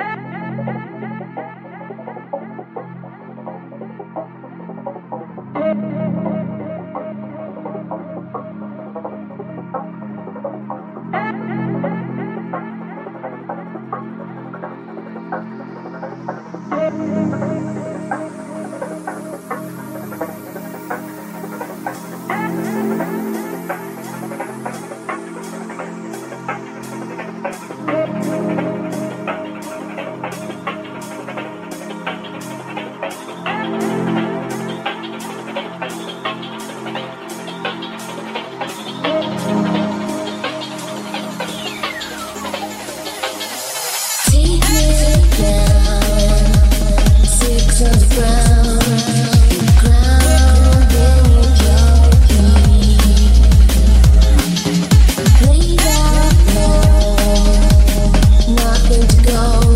Yeah. to go.